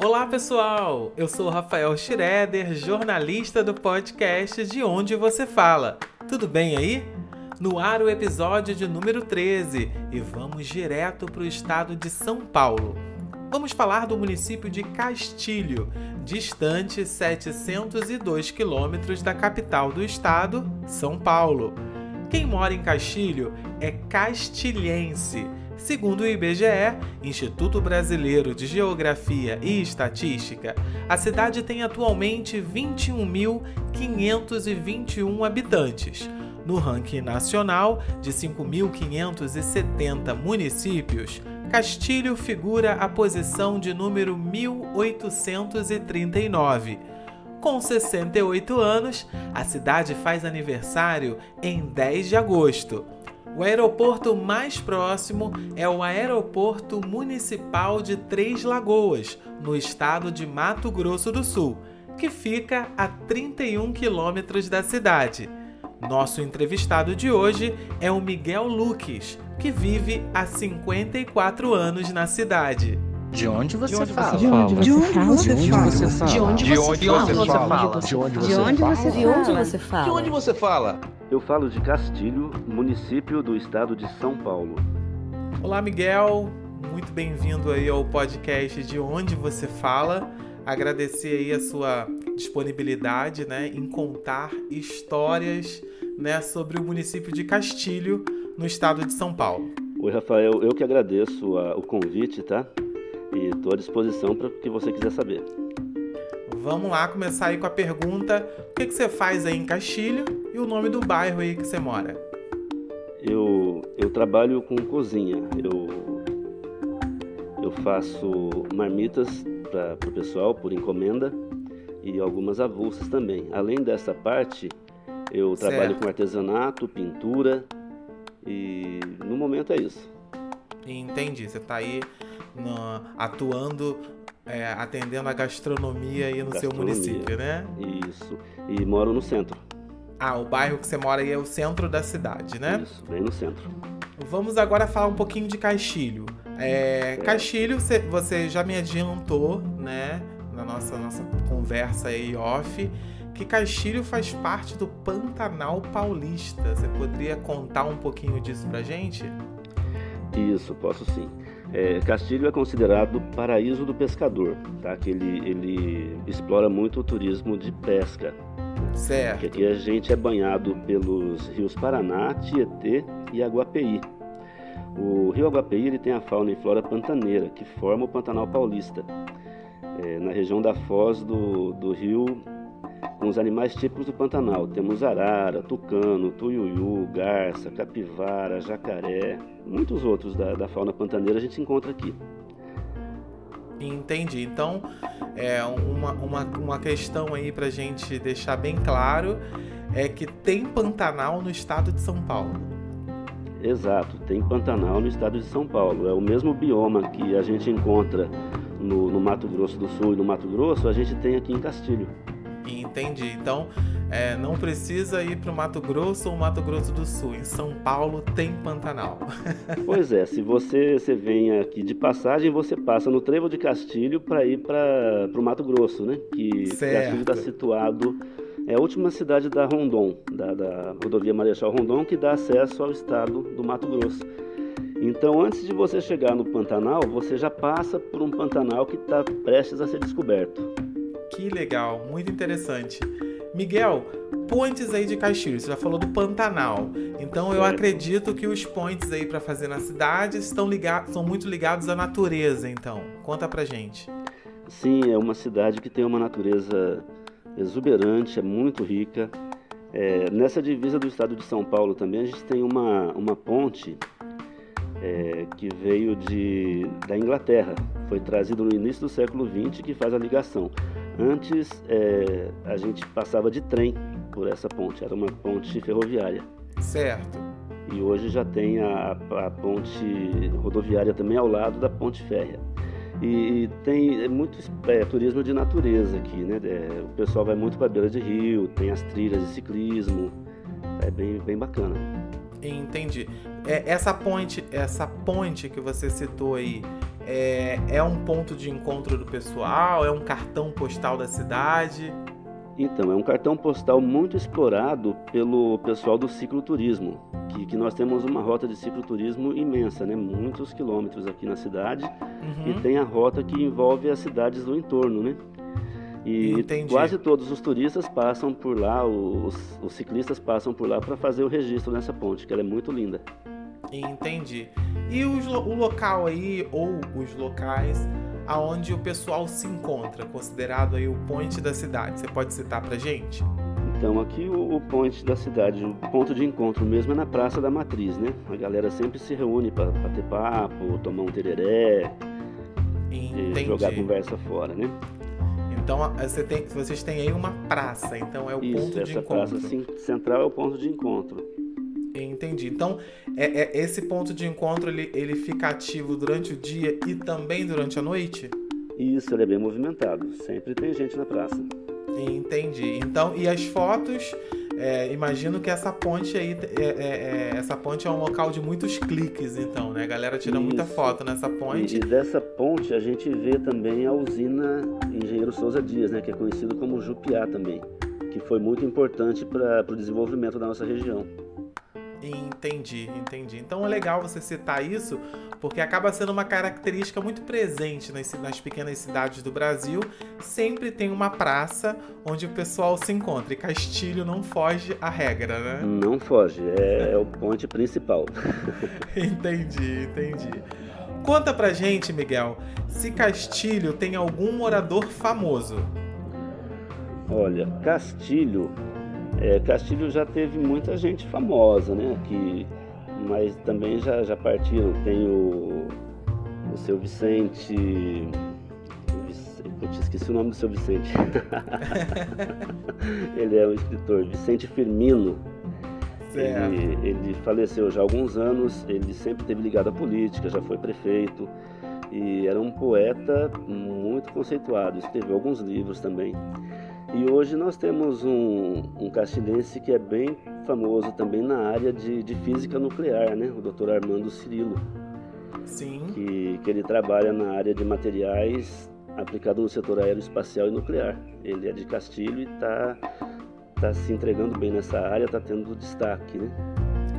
Olá pessoal, eu sou Rafael Schroeder, jornalista do podcast De Onde Você Fala. Tudo bem aí? No ar o episódio de número 13 e vamos direto para o estado de São Paulo. Vamos falar do município de Castilho, distante 702 quilômetros da capital do estado, São Paulo. Quem mora em Castilho é castilhense. Segundo o IBGE, Instituto Brasileiro de Geografia e Estatística, a cidade tem atualmente 21.521 habitantes. No ranking nacional de 5.570 municípios, Castilho figura a posição de número 1839. Com 68 anos, a cidade faz aniversário em 10 de agosto. O aeroporto mais próximo é o Aeroporto Municipal de Três Lagoas, no estado de Mato Grosso do Sul, que fica a 31 quilômetros da cidade. Nosso entrevistado de hoje é o Miguel Luques, que vive há 54 anos na cidade. De onde você fala? De onde você fala? De onde você fala? De onde De você fala? você fala? De onde você fala? De onde você fala? De onde você fala? Eu falo de Castilho, município do estado de São Paulo. Olá, Miguel. Muito bem-vindo aí ao podcast De Onde Você Fala. Agradecer aí a sua disponibilidade, né, em contar histórias, né, sobre o município de Castilho, no estado de São Paulo. Oi, Rafael, eu que agradeço a- o convite, tá? E estou à disposição para o que você quiser saber. Vamos lá começar aí com a pergunta: o que, que você faz aí em Castilho e o nome do bairro aí que você mora? Eu, eu trabalho com cozinha. Eu, eu faço marmitas para o pessoal por encomenda e algumas avulsas também. Além dessa parte, eu trabalho Certo. com artesanato, pintura e no momento é isso. Entendi, você está aí no- atuando, é, atendendo a gastronomia aí no seu Gastronomia. município, né? Isso. E moro no centro. Ah, o bairro que você mora aí é o centro da cidade, né? Isso, bem no centro. Vamos agora falar um pouquinho de Castilho. É, Castilho, você, você já me adiantou, né, na nossa, nossa conversa aí off, que Castilho faz parte do Pantanal Paulista. Você poderia contar um pouquinho disso pra gente? Isso, posso sim. É, Castilho é considerado paraíso do pescador, tá? Que ele, ele explora muito o turismo de pesca. Que Certo. aqui a gente é banhado pelos rios Paraná, Tietê e Aguapeí. O rio Aguapeí ele tem a fauna e flora pantaneira, que forma o Pantanal Paulista. É, na região da foz do, do rio, com os animais típicos do Pantanal. Temos arara, tucano, tuiuiu, garça, capivara, jacaré, muitos outros da, da fauna pantaneira a gente encontra aqui. Entendi. Então, é uma, uma, uma questão aí pra gente deixar bem claro é que tem Pantanal no estado de São Paulo. Exato, tem Pantanal no estado de São Paulo. É o mesmo bioma que a gente encontra no, no Mato Grosso do Sul e no Mato Grosso, a gente tem aqui em Castilho. Entendi. Então, é, não precisa ir para o Mato Grosso ou Mato Grosso do Sul. Em São Paulo tem Pantanal. Pois é, se você, você vem aqui de passagem, você passa no Trevo de Castilho para ir para o Mato Grosso, né? Que Certo. Castilho está situado, é a última cidade da Rondon, da, da rodovia Marechal Rondon, que dá acesso ao estado do Mato Grosso. Então, antes de você chegar no Pantanal, você já passa por um Pantanal que está prestes a ser descoberto. Que legal, muito interessante. Miguel, pontes aí de Castilho, você já falou do Pantanal. Então eu acredito que os pontes aí para fazer na cidade estão ligados, são muito ligados à natureza, então. Conta pra gente. Sim, é uma cidade que tem uma natureza exuberante, é muito rica. É, nessa divisa do estado de São Paulo também a gente tem uma, uma ponte é, que veio de, da Inglaterra. Foi trazido no início do século XX que faz a ligação. Antes é, a gente passava de trem por essa ponte, era uma ponte ferroviária. Certo. E hoje já tem a, a ponte rodoviária também ao lado da ponte férrea. E, e tem é muito é, turismo de natureza aqui, né? É, o pessoal vai muito para beira de rio, tem as trilhas de ciclismo, é bem, bem bacana. Entendi. É, essa ponte, essa ponte que você citou aí, É, é um ponto de encontro do pessoal? É um cartão postal da cidade? Então, é um cartão postal muito explorado pelo pessoal do cicloturismo, que, que nós temos uma rota de cicloturismo imensa, né? muitos quilômetros aqui na cidade, Uhum. e tem a rota que envolve as cidades do entorno, né? E Entendi. quase todos os turistas passam por lá, os, os ciclistas passam por lá para fazer o registro nessa ponte, que ela é muito linda. Entendi. E os o local aí, ou os locais, aonde o pessoal se encontra, considerado aí o point da cidade, você pode citar pra gente? Então aqui o, o point da cidade, o ponto de encontro mesmo é na Praça da Matriz, né? A galera sempre se reúne para ter papo, tomar um tereré, e jogar a conversa fora, né? Então você tem, vocês têm aí uma praça, então é o Isso, ponto de essa encontro. praça sim, central é o ponto de encontro. Entendi. Então é, é- esse ponto de encontro ele, ele fica ativo durante o dia e também durante a noite? Isso, ele é bem movimentado, sempre tem gente na praça. Entendi. Então, e as fotos, é, imagino que essa ponte aí, é, é- é- essa ponte é um local de muitos cliques, então, né? A galera tira muita Isso. foto nessa ponte. e dessa ponte a gente vê também a usina Engenheiro Souza Dias, né? Que é conhecido como Jupiá também, que foi muito importante para o desenvolvimento da nossa região. Entendi, entendi. Então é legal você citar isso, porque acaba sendo uma característica muito presente nas, nas pequenas cidades do Brasil. Sempre tem uma praça onde o pessoal se encontra. E Castilho não foge à regra, né? Não foge, é, é o ponte principal. Entendi, entendi. Conta pra gente, Miguel, se Castilho tem algum morador famoso. Olha, Castilho, é, Castilho já teve muita gente famosa, né? Que, mas também já, já partiram. Tem o, o seu Vicente. Putz, esqueci o nome do seu Vicente. Ele é um escritor, Vicente Firmino. Certo. Ele, ele faleceu já há alguns anos, ele sempre teve ligado à política, já foi prefeito e era um poeta muito conceituado, escreveu alguns livros também. E hoje nós temos um, um castilhense que é bem famoso também na área de, de física nuclear, né? o Dr. Armando Cirilo, Sim. que, que ele trabalha na área de materiais aplicado no setor aeroespacial e nuclear. Ele é de Castilho e está tá se entregando bem nessa área, está tendo destaque, né?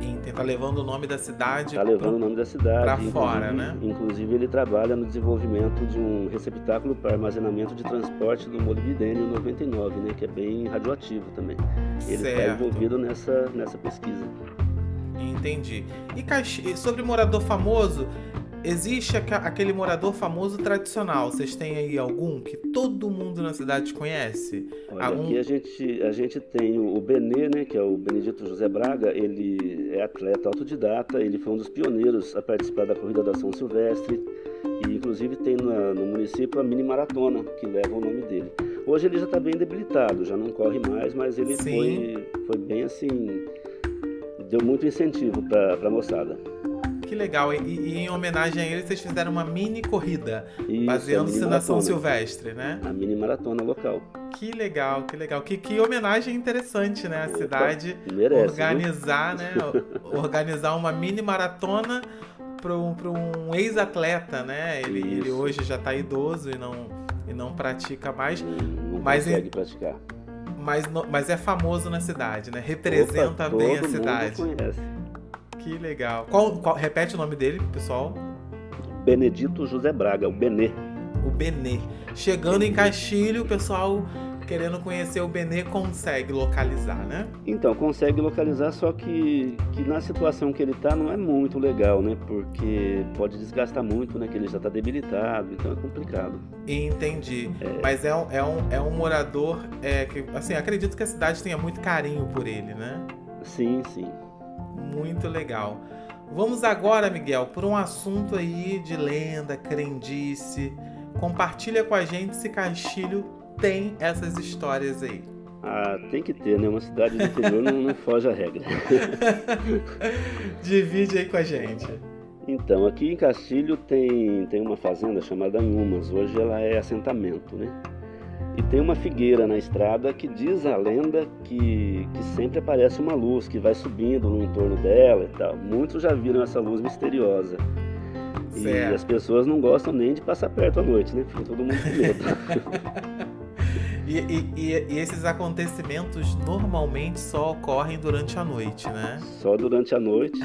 Enten- Tá levando o nome da cidade. Está levando o nome da cidade. inclusive- fora, né? Inclusive ele trabalha no desenvolvimento de um receptáculo para armazenamento de transporte do molibdênio 99, né? Que é bem radioativo também. Ele está envolvido nessa, nessa pesquisa. Entendi. E sobre morador famoso, existe aquele morador famoso tradicional. Vocês têm aí algum que todo mundo na cidade conhece? Olha, Algum- aqui a gente, a gente tem o o Benê, né, que é o Benedito José Braga, ele é atleta autodidata, ele foi um dos pioneiros a participar da corrida da São Silvestre e inclusive tem na- no município a mini maratona, que leva o nome dele. Hoje ele já está bem debilitado, já não corre mais, mas ele Sim. foi, foi bem assim, deu muito incentivo para a moçada. Que legal. E, e em homenagem a ele, vocês fizeram uma mini corrida, baseando-se na São. Silvestre, né? A mini maratona local. Que legal, que legal. Que, que homenagem interessante, né? A Opa, cidade Merece, organizar, né? organizar uma mini maratona para um, um ex-atleta, né? Ele, ele hoje já está idoso e não, e não pratica mais, Não, Mas consegue em- praticar. mas, mas é famoso na cidade, né? Representa Opa, bem a todo mundo cidade. conhece. Que legal. Qual, qual- repete o nome dele, pessoal? Benedito José Braga, o Benê. O Benê. Chegando em Castilho, o pessoal querendo conhecer o Benê consegue localizar, né? Então, consegue localizar, só que, que na situação que ele está não é muito legal, né? Porque pode desgastar muito, né? Que ele já está debilitado, então é complicado. Entendi. Mas é um, é um, é um morador é, que, assim, acredito que a cidade tenha muito carinho por ele, né? Sim, sim. Muito legal. Vamos agora, Miguel, por um assunto aí de lenda, crendice. Compartilha com a gente se Castilho tem essas histórias aí. Ah, tem que ter, né? Uma cidade do interior não, não foge à regra. Divide aí com a gente. Então, aqui em Castilho tem, tem uma fazenda chamada Anhumas. Hoje ela é assentamento, né? E tem uma figueira na estrada que diz a lenda que, que sempre aparece uma luz que vai subindo no entorno dela e tal. Muitos já viram essa luz misteriosa. E Certo. as pessoas não gostam nem de passar perto à noite, né? Fica todo mundo com medo. E, e- e- e esses acontecimentos normalmente só ocorrem durante a noite, né? só durante a noite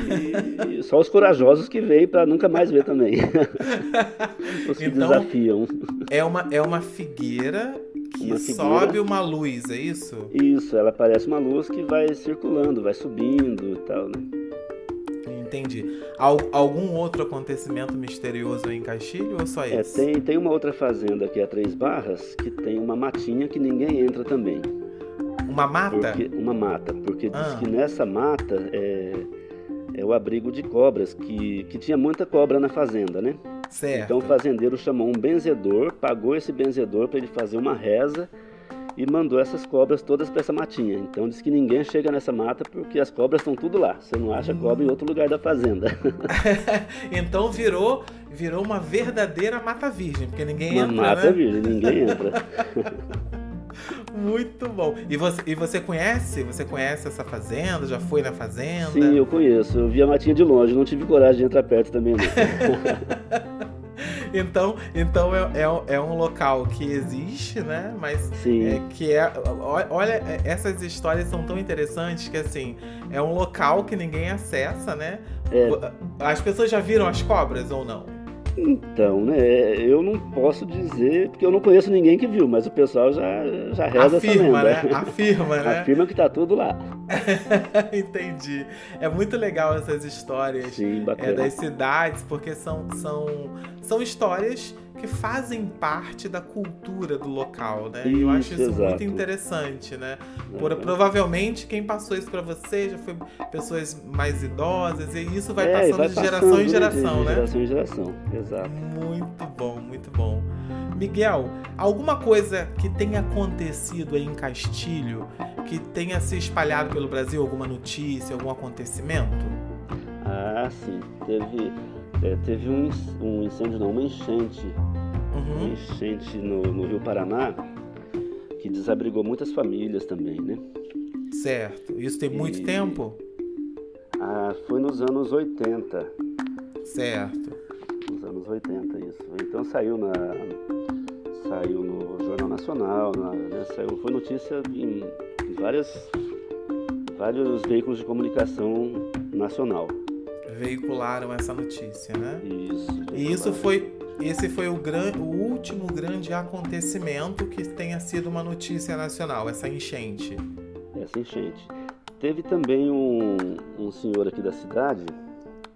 e, e só os corajosos que veem para nunca mais ver também. os que Então- desafiam. É uma, é uma figueira que Uma figueira. sobe uma luz, é isso? Isso, ela parece uma luz que vai circulando, vai subindo e tal, né? Entendi. Al- algum outro acontecimento misterioso em Castilho ou só É, esse? tem, tem uma outra fazenda que é a Três Barras, que tem uma matinha que ninguém entra também. Uma mata? Porque, uma mata, porque diz Ah. que nessa mata é, é o abrigo de cobras, que, que tinha muita cobra na fazenda, né? Certo. Então o fazendeiro chamou um benzedor, pagou esse benzedor para ele fazer uma reza e mandou essas cobras todas para essa matinha. Então diz que ninguém chega nessa mata porque as cobras estão tudo lá. Você não acha cobra em outro lugar da fazenda. então virou, virou uma verdadeira mata virgem, porque ninguém Uma entra, mata né? virgem, ninguém entra. Muito bom. E você, e você conhece? Você conhece essa fazenda? Já foi na fazenda? Sim, eu conheço. Eu vi a matinha de longe, não tive coragem de entrar perto também. Não. Então, então é, é, é um local que existe, né? Mas Sim. é, que é. Olha, é, essas histórias são tão interessantes que assim, é um local que ninguém acessa, né? É. As pessoas já viram as cobras ou não? Então, né, eu não posso dizer, porque eu não conheço ninguém que viu, mas o pessoal já, já reza Afirma, essa lenda. né? Afirma, né? Afirma que tá tudo lá. Entendi. É muito legal essas histórias. Sim, é, das cidades, porque são, são, são histórias que fazem parte da cultura do local, né? E eu acho Isso, isso muito exato. interessante, né? Por- Uhum. provavelmente quem passou isso pra você já foi pessoas mais idosas e isso vai É, passando vai de passando, geração em né, geração, de né? geração em geração, exato. Muito bom, muito bom. Miguel, alguma coisa que tenha acontecido aí em Castilho, que tenha se espalhado pelo Brasil, alguma notícia, algum acontecimento? Ah, sim. Teve, é, teve um, um incêndio, não, uma enchente. Uma Uhum. enchente no, no Rio Paraná que desabrigou muitas famílias também, né? Certo. Isso tem muito E- tempo? Ah, foi nos anos 80. Certo. Nos anos 80, isso. Então saiu na. Saiu no Jornal Nacional, na- né, saiu, foi notícia em, em várias, vários veículos de comunicação nacional. Veicularam essa notícia, né? Isso. E isso foi. Esse foi o, gran, o último grande acontecimento que tenha sido uma notícia nacional, essa enchente. essa enchente. Teve também um, um senhor aqui da cidade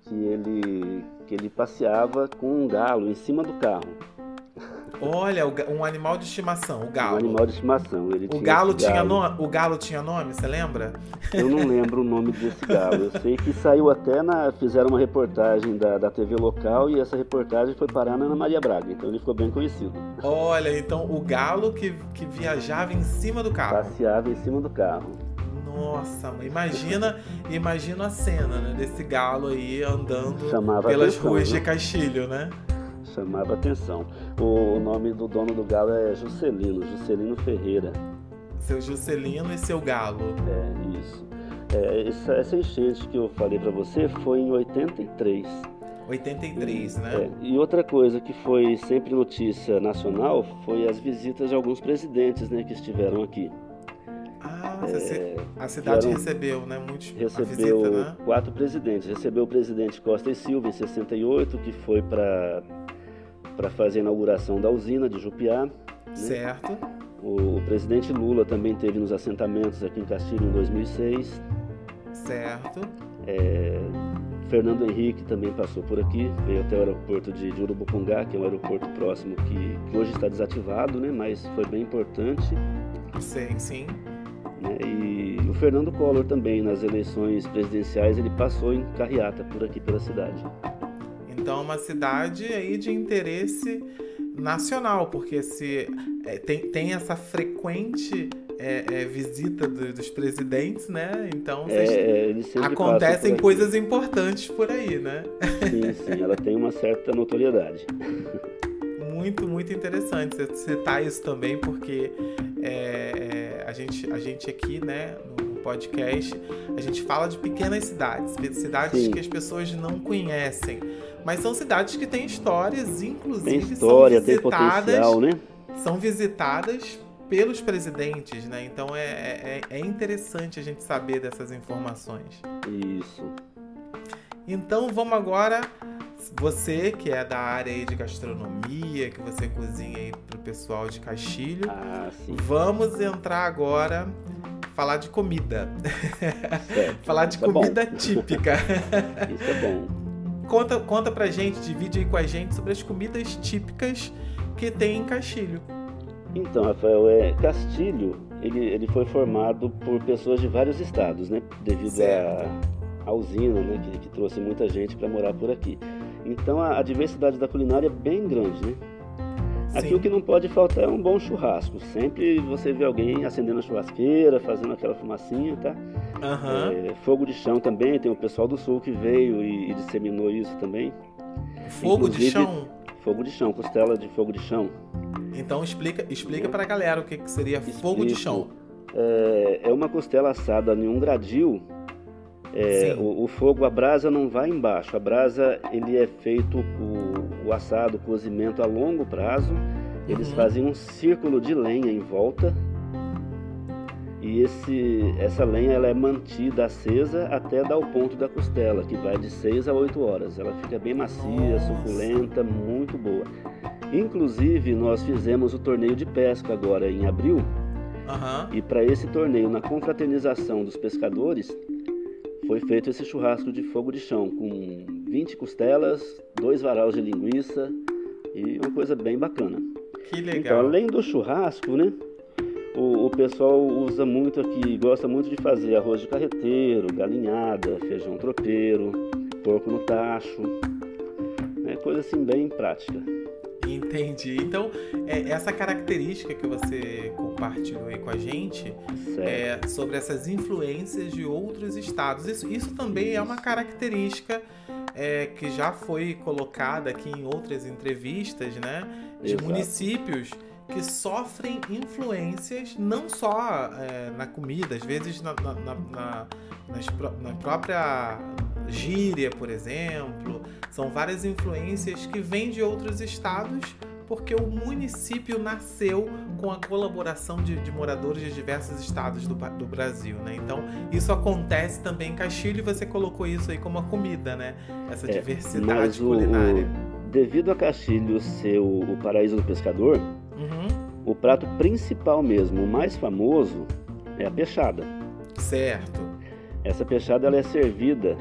que ele, que ele passeava com um galo em cima do carro. Olha, um animal de estimação, o Um galo. animal de estimação. Ele O tinha galo tinha nome? O galo tinha nome, você lembra? Eu não lembro o nome desse galo. Eu sei que saiu até na. Fizeram uma reportagem da, da TV local e essa reportagem foi parar na Ana Maria Braga, então ele ficou bem conhecido. Olha, então o galo que, que viajava em cima do carro. Passeava em cima do carro. Nossa, imagina, imagina a cena, né, desse galo aí andando Chamava pelas atenção, ruas né? de Castilho, né? Chamava atenção. O, nome do dono do galo é Juscelino, Juscelino Ferreira. Seu Juscelino e seu galo. É, isso. É, essa, essa enchente que eu falei pra você foi em 83. 83, É, né? e outra coisa que foi sempre notícia nacional foi as visitas de alguns presidentes né, que estiveram aqui. Ah, você- a cidade vieram- recebeu, né? Muitos Recebeu visita, né? quatro presidentes. Recebeu o presidente Costa e Silva em 68, que foi para para fazer a inauguração da usina de Jupiá. né? Certo. O, presidente Lula também teve nos assentamentos aqui em Castilho em 2006. Certo. Fernando Henrique também passou por aqui, veio até o aeroporto de, de Urubucungá, que é um aeroporto próximo que, que hoje está desativado, né? mas foi bem importante. Sim, sim. né? E o Fernando Collor também, nas eleições presidenciais, ele passou em carreata por aqui pela cidade. Então, é uma cidade aí de interesse nacional, porque se é, tem, tem essa frequente é, é, visita do- dos presidentes, né? Então, É, vocês- é, acontecem coisas importantes por aí, né? Sim, sim, ela tem uma certa notoriedade. Muito, muito interessante você citar isso também, porque a, gente, a gente aqui, né, no podcast, a gente fala de pequenas cidades, cidades Sim. que as pessoas não conhecem. Mas são cidades que têm histórias, inclusive Tem história, são tem visitadas, potencial, né? são visitadas pelos presidentes, né? Então é, é, é interessante a gente saber dessas informações. Isso. Então vamos agora, você que é da área de gastronomia, que você cozinha aí pro pessoal de Castilho, Ah, sim. vamos entrar agora falar de comida, falar de Isso é comida típica. Isso é bom. Conta, conta pra gente, divide aí com a gente sobre as comidas típicas que tem em Castilho. Então, Rafael, é, Castilho, ele, ele foi formado por pessoas de vários estados, né? Devido à usina, né? Que, que trouxe muita gente para morar por aqui. Então, a, a diversidade da culinária é bem grande, né? Aqui Sim. o que não pode faltar é um bom churrasco. Sempre você vê alguém acendendo a churrasqueira, fazendo aquela fumacinha, tá? Aham. É, fogo de chão também, tem o pessoal do sul que veio e, e disseminou isso também. Fogo de inclusive- chão. Fogo de chão, costela de fogo de chão. Então explica, explica pra galera o que, que seria fogo de Explico. chão. É, é uma costela assada em um gradil. É, o, o fogo, a brasa não vai embaixo. A brasa, ele é feito o, assado, o cozimento a longo prazo. Eles Uhum. fazem um círculo de lenha em volta. E esse, essa lenha ela é mantida acesa até dar o ponto da costela, que vai de 6 a 8 horas. Ela fica bem macia, Nossa. suculenta, muito boa. Inclusive, nós fizemos o torneio de pesca agora em abril. Aham. E para esse torneio, na confraternização dos pescadores, foi feito esse churrasco de fogo de chão, com 20 costelas, dois varal de linguiça e uma coisa bem bacana. Que Então, legal. além do churrasco, né? O, o pessoal usa muito aqui, gosta muito de fazer arroz de carreteiro, galinhada, feijão tropeiro, porco no tacho. É coisa assim bem prática. Entendi. Então, é, essa característica que você compartilhou aí com a gente é sobre essas influências de outros estados. Isso, isso também é uma característica é, que já foi colocada aqui em outras entrevistas, né? De Exato. municípios que sofrem influências não só é, na comida, às vezes na, na, na, na- nas na própria gíria, por exemplo. São várias influências que vêm de outros estados porque o município nasceu com a colaboração de, de moradores de diversos estados do, do Brasil, né? Então, isso acontece também em Castilho e você colocou isso aí como a comida, né? Essa É, diversidade o, culinária. o- devido a Castilho ser o, o paraíso do pescador, Uhum, o prato principal mesmo, o mais famoso, é a peixada. certo. Essa peixada ela é servida,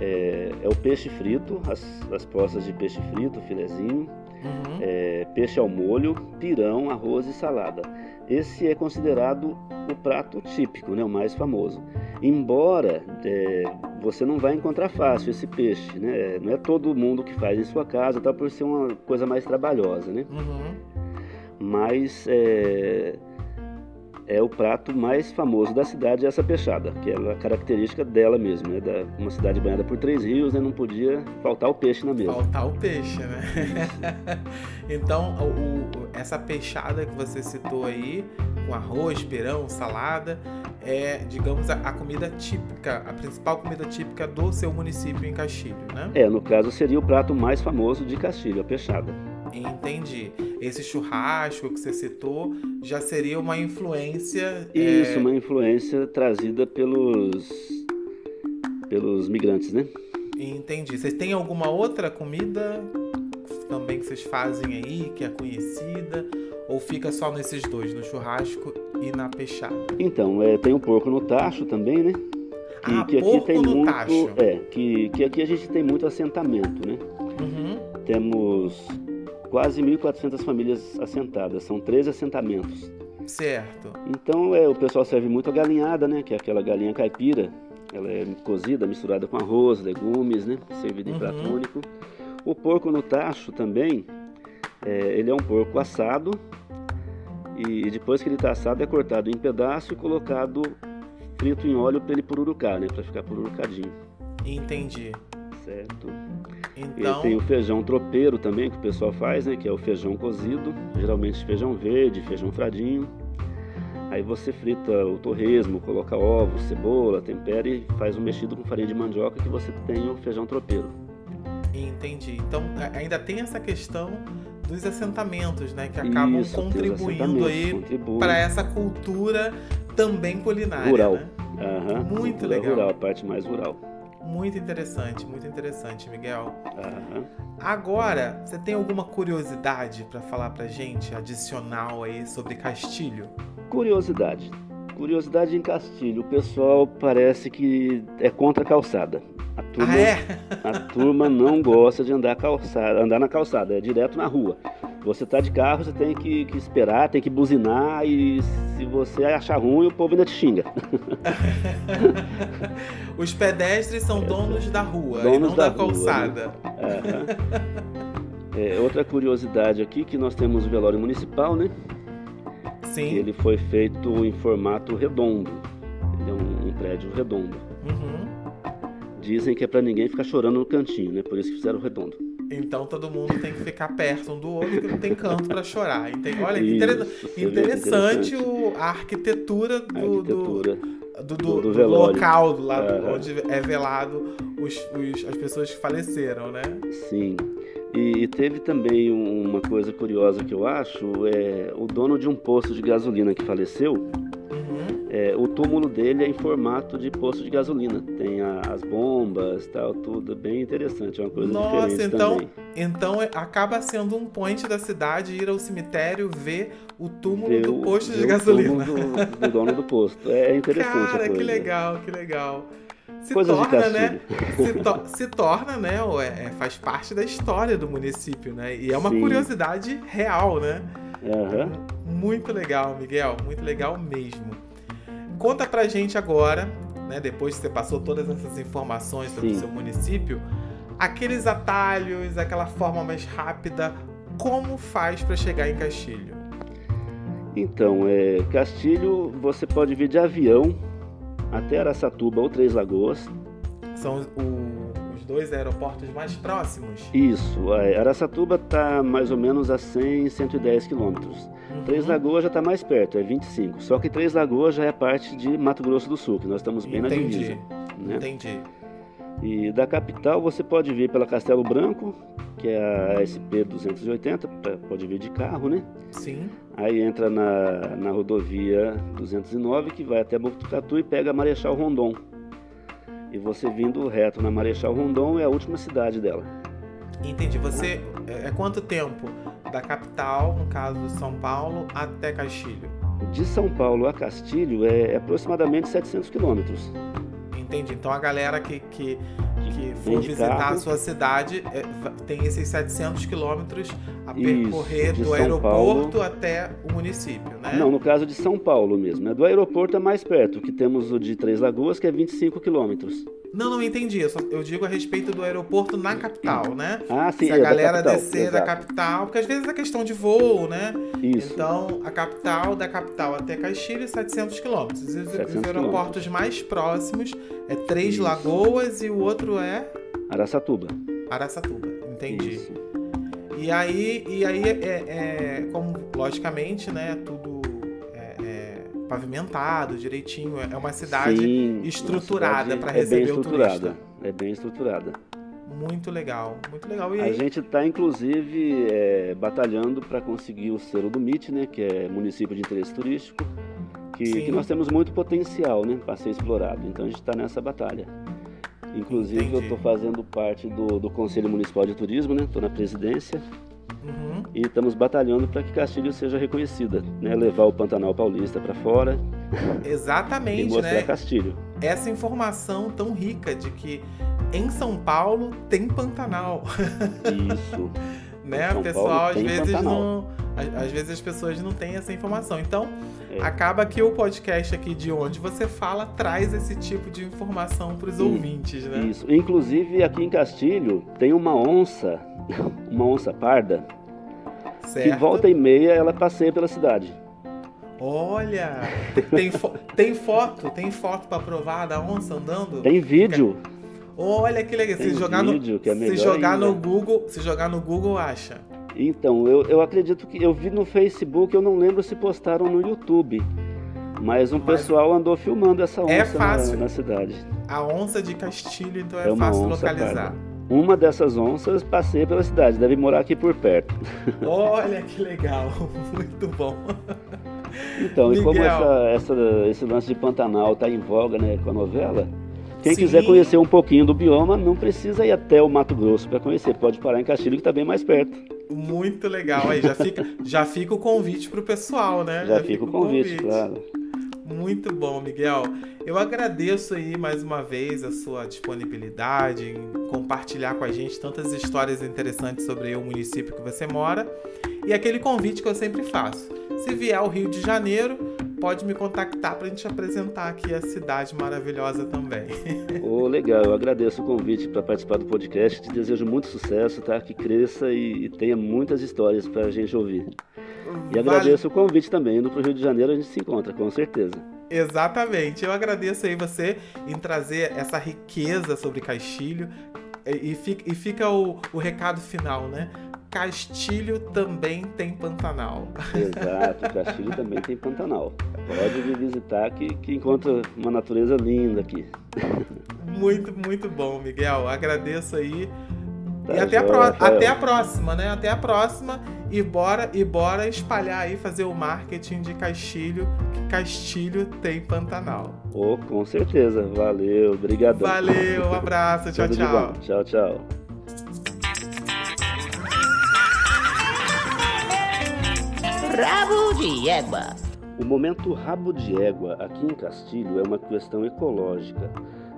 é, é o peixe frito, as, as postas de peixe frito, filezinho, Uhum, é, peixe ao molho, pirão, arroz e salada. Esse é considerado o prato típico, né, o mais famoso. Embora é, você não vai encontrar fácil esse peixe, né? Não é todo mundo que faz em sua casa, tá por ser uma coisa mais trabalhosa, né? uhum. Mas é, é o prato mais famoso da cidade essa peixada, que é a característica dela mesmo, né? Da, uma cidade banhada por três rios, né? Não podia faltar o peixe na mesa. Faltar o peixe, né? então, o- o- essa peixada que você citou aí, com arroz, pirão, salada, é, digamos, a, a comida típica, a principal comida típica do seu município em Castilho, né? É, no caso seria o prato mais famoso de Castilho, a peixada. Entendi. Esse churrasco que você citou já seria uma influência. é, Isso, uma influência trazida pelos pelos migrantes, né? Entendi. Vocês têm alguma outra comida também que vocês fazem aí, que é conhecida? Ou fica só nesses dois, no churrasco e na peixada? Então, é, tem o porco no tacho também, né? Que, Ah, que aqui porco tem no muito, tacho. é, que, que aqui a gente tem muito assentamento, né? Uhum. Temos quase 1.400 famílias assentadas, são 13 assentamentos. Certo. Então, é, o pessoal serve muito a galinhada, né? Que é aquela galinha caipira. Ela é cozida, misturada com arroz, legumes, né? Servida em Uhum. prato único. O porco no tacho também, é, ele é um porco assado. E depois que ele está assado, é cortado em pedaço e colocado frito em óleo para ele pururucar, né? Para ficar pururucadinho, Entendi. Certo? E Então, tem o feijão tropeiro também, que o pessoal faz, né? Que é o feijão cozido, geralmente feijão verde, feijão fradinho. Aí você frita o torresmo, coloca ovos, cebola, tempera e faz um mexido com farinha de mandioca que você tem o feijão tropeiro. Entendi. Então ainda tem essa questão dos assentamentos, né? Que acabam Isso, contribuindo aí para essa cultura também culinária. Rural. né? Aham, Muito legal. rural, a parte mais rural. Muito interessante, muito interessante, Miguel. Aham. Agora, você tem alguma curiosidade para falar pra gente, adicional aí sobre Castilho? Curiosidade. Curiosidade em Castilho. O pessoal parece que é contra a calçada. A turma, Ah, é? a turma não gosta de andar, calçada, andar na calçada, é direto na rua. Você tá de carro, você tem que, que esperar, tem que buzinar e se você achar ruim, o povo ainda te xinga. Os pedestres são donos da rua e Donos não da da, rua, né? calçada. Aham. É, outra curiosidade aqui que nós temos o velório municipal, né? Sim. Ele foi feito em formato redondo. Ele é um, um prédio redondo. Uhum. Dizem que é para ninguém ficar chorando no cantinho, né? Por isso que fizeram redondo. Então todo mundo tem que ficar perto um do outro, que não tem canto para chorar. Entende? Olha Isso, inter- que interessante, interessante. o- a arquitetura A do, arquitetura. do, do- do- do do local do lado onde é velado os, os- as pessoas que faleceram, né? Sim. E, e teve também um- uma coisa curiosa que eu acho, é o dono de um posto de gasolina que faleceu. É, o túmulo dele é em formato de posto de gasolina. Tem a- as bombas, tal, tudo bem interessante, é uma coisa Nossa, diferente então, também. então é- acaba sendo um point da cidade ir ao cemitério ver o túmulo Ver do posto de o gasolina. túmulo Do, do dono do posto. É interessante a Cara, que legal, que legal. Se Coisas de torna, né? Se, to- se torna, né? é- é- faz parte da história do município, né? E é uma Sim. curiosidade real, né? Aham. Muito legal, Miguel. Muito legal mesmo. Conta pra gente agora, né? Depois que você passou todas essas informações sobre o seu município, aqueles atalhos, aquela forma mais rápida, como faz pra chegar em Castilho? Então, é, Castilho você pode vir de avião até Araçatuba ou Três Lagoas. São o- dois aeroportos mais próximos? Isso, Araçatuba está mais ou menos a 100, 110 quilômetros. Uhum. Três Lagoas já está mais perto, é 25. Só que Três Lagoas já é parte de Mato Grosso do Sul, que nós estamos bem na Entendi. divisa. Né? Entendi. E da capital você pode vir pela Castelo Branco, que é a SP 280, pra- pode vir de carro, né? Sim. Aí entra na, na rodovia 209, que vai até Botucatu e pega Marechal Rondon. E você vindo reto na Marechal Rondon é a última cidade dela. Entendi. Você é é quanto tempo da capital, no caso São Paulo, até Castilho? De São Paulo a Castilho é aproximadamente 700 quilômetros. Entendi. Então a galera que, que, que Vem for visitar carro. a sua cidade é, tem esses 700 quilômetros a Isso, percorrer de do São aeroporto Paulo. até o município, né? Não, no caso de São Paulo mesmo. Né? Do aeroporto é mais perto, que temos o de Três Lagoas, que é 25 quilômetros. Não, não entendi. Eu, só- eu digo a respeito do aeroporto na capital, né? Ah, sim, Se é a da galera capital, descer da exato. capital, porque às vezes é questão de voo, né? Isso. Então, a capital, da capital até Castilho, 700 quilômetros. Os, os 700 aeroportos mais próximos é Três Isso. Lagoas e o outro é Araçatuba. Araçatuba. Entendi. Isso. E aí, e aí é, é- como, logicamente, né, tudo é, é pavimentado direitinho. É uma cidade Sim, estruturada uma cidade pra é bem receber estruturada, turista. É bem estruturada. muito legal. Muito legal. E A aí, gente está, inclusive, é, batalhando para conseguir o selo do MIT, né, que é Município de Interesse Turístico, que, que nós temos muito potencial né, para ser explorado. Então a gente está nessa batalha. Inclusive, eu Entendi. estou fazendo parte do, do Conselho Municipal de Turismo, né, estou na presidência, Uhum. e estamos batalhando para que Castilho seja reconhecida, né, levar o Pantanal Paulista para fora e Exatamente, mostrar né? Castilho. Essa informação tão rica de que em São Paulo tem Pantanal, Isso. né? O pessoal às vezes Pantanal. não, às, vezes as pessoas não têm essa informação. Então, É. acaba que o podcast aqui de onde você fala traz esse tipo de informação para os ouvintes, né? Isso. Inclusive, aqui em Castilho, tem uma onça, uma onça parda, Certo? que volta e meia ela passeia pela cidade. Olha, tem, fo- tem foto, tem foto para provar da onça andando? Tem vídeo. Olha que legal. Tem Se jogar, vídeo, no, que é se jogar ainda. no Google, se jogar no Google acha. Então, eu, eu acredito que eu vi no Facebook, eu não lembro se postaram no YouTube. Mas um Mas- pessoal andou filmando essa onça É na-. Na, cidade. A onça de Castilho, então é, É fácil localizar. parda. Uma dessas onças passei pela cidade, deve morar aqui por perto. Olha que legal, muito bom. Então, e como Miguel. essa, essa- esse lance de Pantanal está em voga né, com a novela, quem Sim. quiser conhecer um pouquinho do bioma, não precisa ir até o Mato Grosso para conhecer, pode parar em Castilho que está bem mais perto. Muito legal. Aí já fica, já fica o convite pro pessoal, né? Já, fica o convite, claro. Muito bom, Miguel. Eu agradeço aí mais uma vez a sua disponibilidade em compartilhar com a gente tantas histórias interessantes sobre o município que você mora e aquele convite que eu sempre faço. Se vier ao Rio de Janeiro, pode me contactar para a gente apresentar aqui a cidade maravilhosa também. Ô, legal, eu agradeço o convite para participar do podcast, te desejo muito sucesso, tá? Que cresça e, e tenha muitas histórias para a gente ouvir. E Vale- agradeço o convite também, indo para o Rio de Janeiro a gente se encontra, com certeza. Exatamente. Eu agradeço aí você em trazer essa riqueza sobre Castilho e, e fica, e fica o, o recado final, né? Castilho também tem Pantanal. Exato, Castilho também tem Pantanal. Pode me visitar que, que encontra uma natureza linda aqui. Muito, muito bom, Miguel. Agradeço aí. Tá e até a, joia, pró- Rafael. até a próxima, né? Até a próxima. E bora, e bora espalhar aí, fazer o marketing de Castilho, que Castilho tem Pantanal. Oh, com certeza. Valeu, obrigadão. Valeu, um abraço, tchau, tchau. Tchau, tchau. Rabo de égua. O momento rabo de égua aqui em Castilho é uma questão ecológica.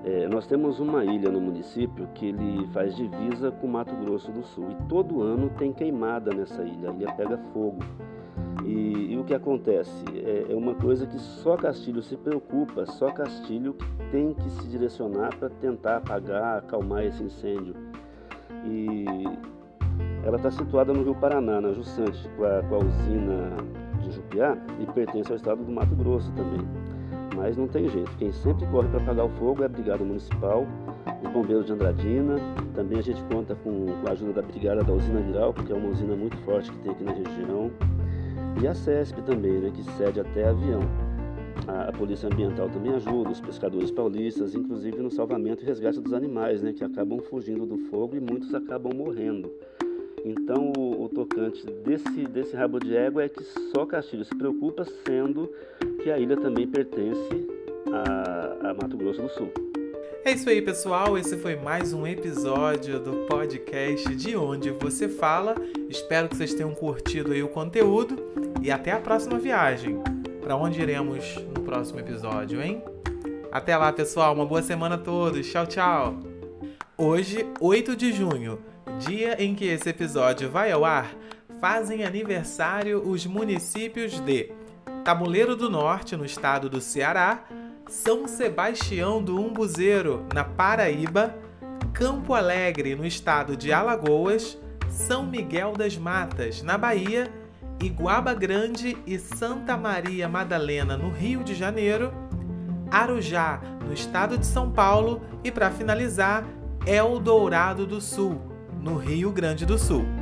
É, nós temos uma ilha no município que ele faz divisa com Mato Grosso do Sul e todo ano tem queimada nessa ilha, a ilha pega fogo. E, e o que acontece? É, é uma coisa que só Castilho se preocupa, só Castilho tem que se direcionar para tentar apagar, acalmar esse incêndio. E ela está situada no Rio Paraná, na Jussante, com a, com a usina de Jupiá e pertence ao estado do Mato Grosso também. Mas não tem jeito, quem sempre corre para apagar o fogo é a Brigada Municipal, os bombeiros de Andradina. Também a gente conta com, com a ajuda da Brigada da Usina Viral, porque é uma usina muito forte que tem aqui na região. E a CESP também, né, que cede até avião. A, a Polícia Ambiental também ajuda, os pescadores paulistas, inclusive no salvamento e resgate dos animais, né, que acabam fugindo do fogo e muitos acabam morrendo. Então, o, o tocante desse, desse rabo de égua é que só Castilho se preocupa, sendo que a ilha também pertence a, a Mato Grosso do Sul. É isso aí, pessoal. Esse foi mais um episódio do podcast De Onde Você Fala. Espero que vocês tenham curtido aí o conteúdo e até a próxima viagem. Para onde iremos no próximo episódio, hein? Até lá, pessoal. Uma boa semana a todos. Tchau, tchau. Hoje, 8 de junho, dia em que esse episódio vai ao ar, fazem aniversário os municípios de Tabuleiro do Norte, no estado do Ceará, São Sebastião do Umbuzeiro, na Paraíba, Campo Alegre, no estado de Alagoas, São Miguel das Matas, na Bahia, Iguaba Grande e Santa Maria Madalena, no Rio de Janeiro, Arujá, no estado de São Paulo e, para finalizar, Eldorado do Sul, no Rio Grande do Sul.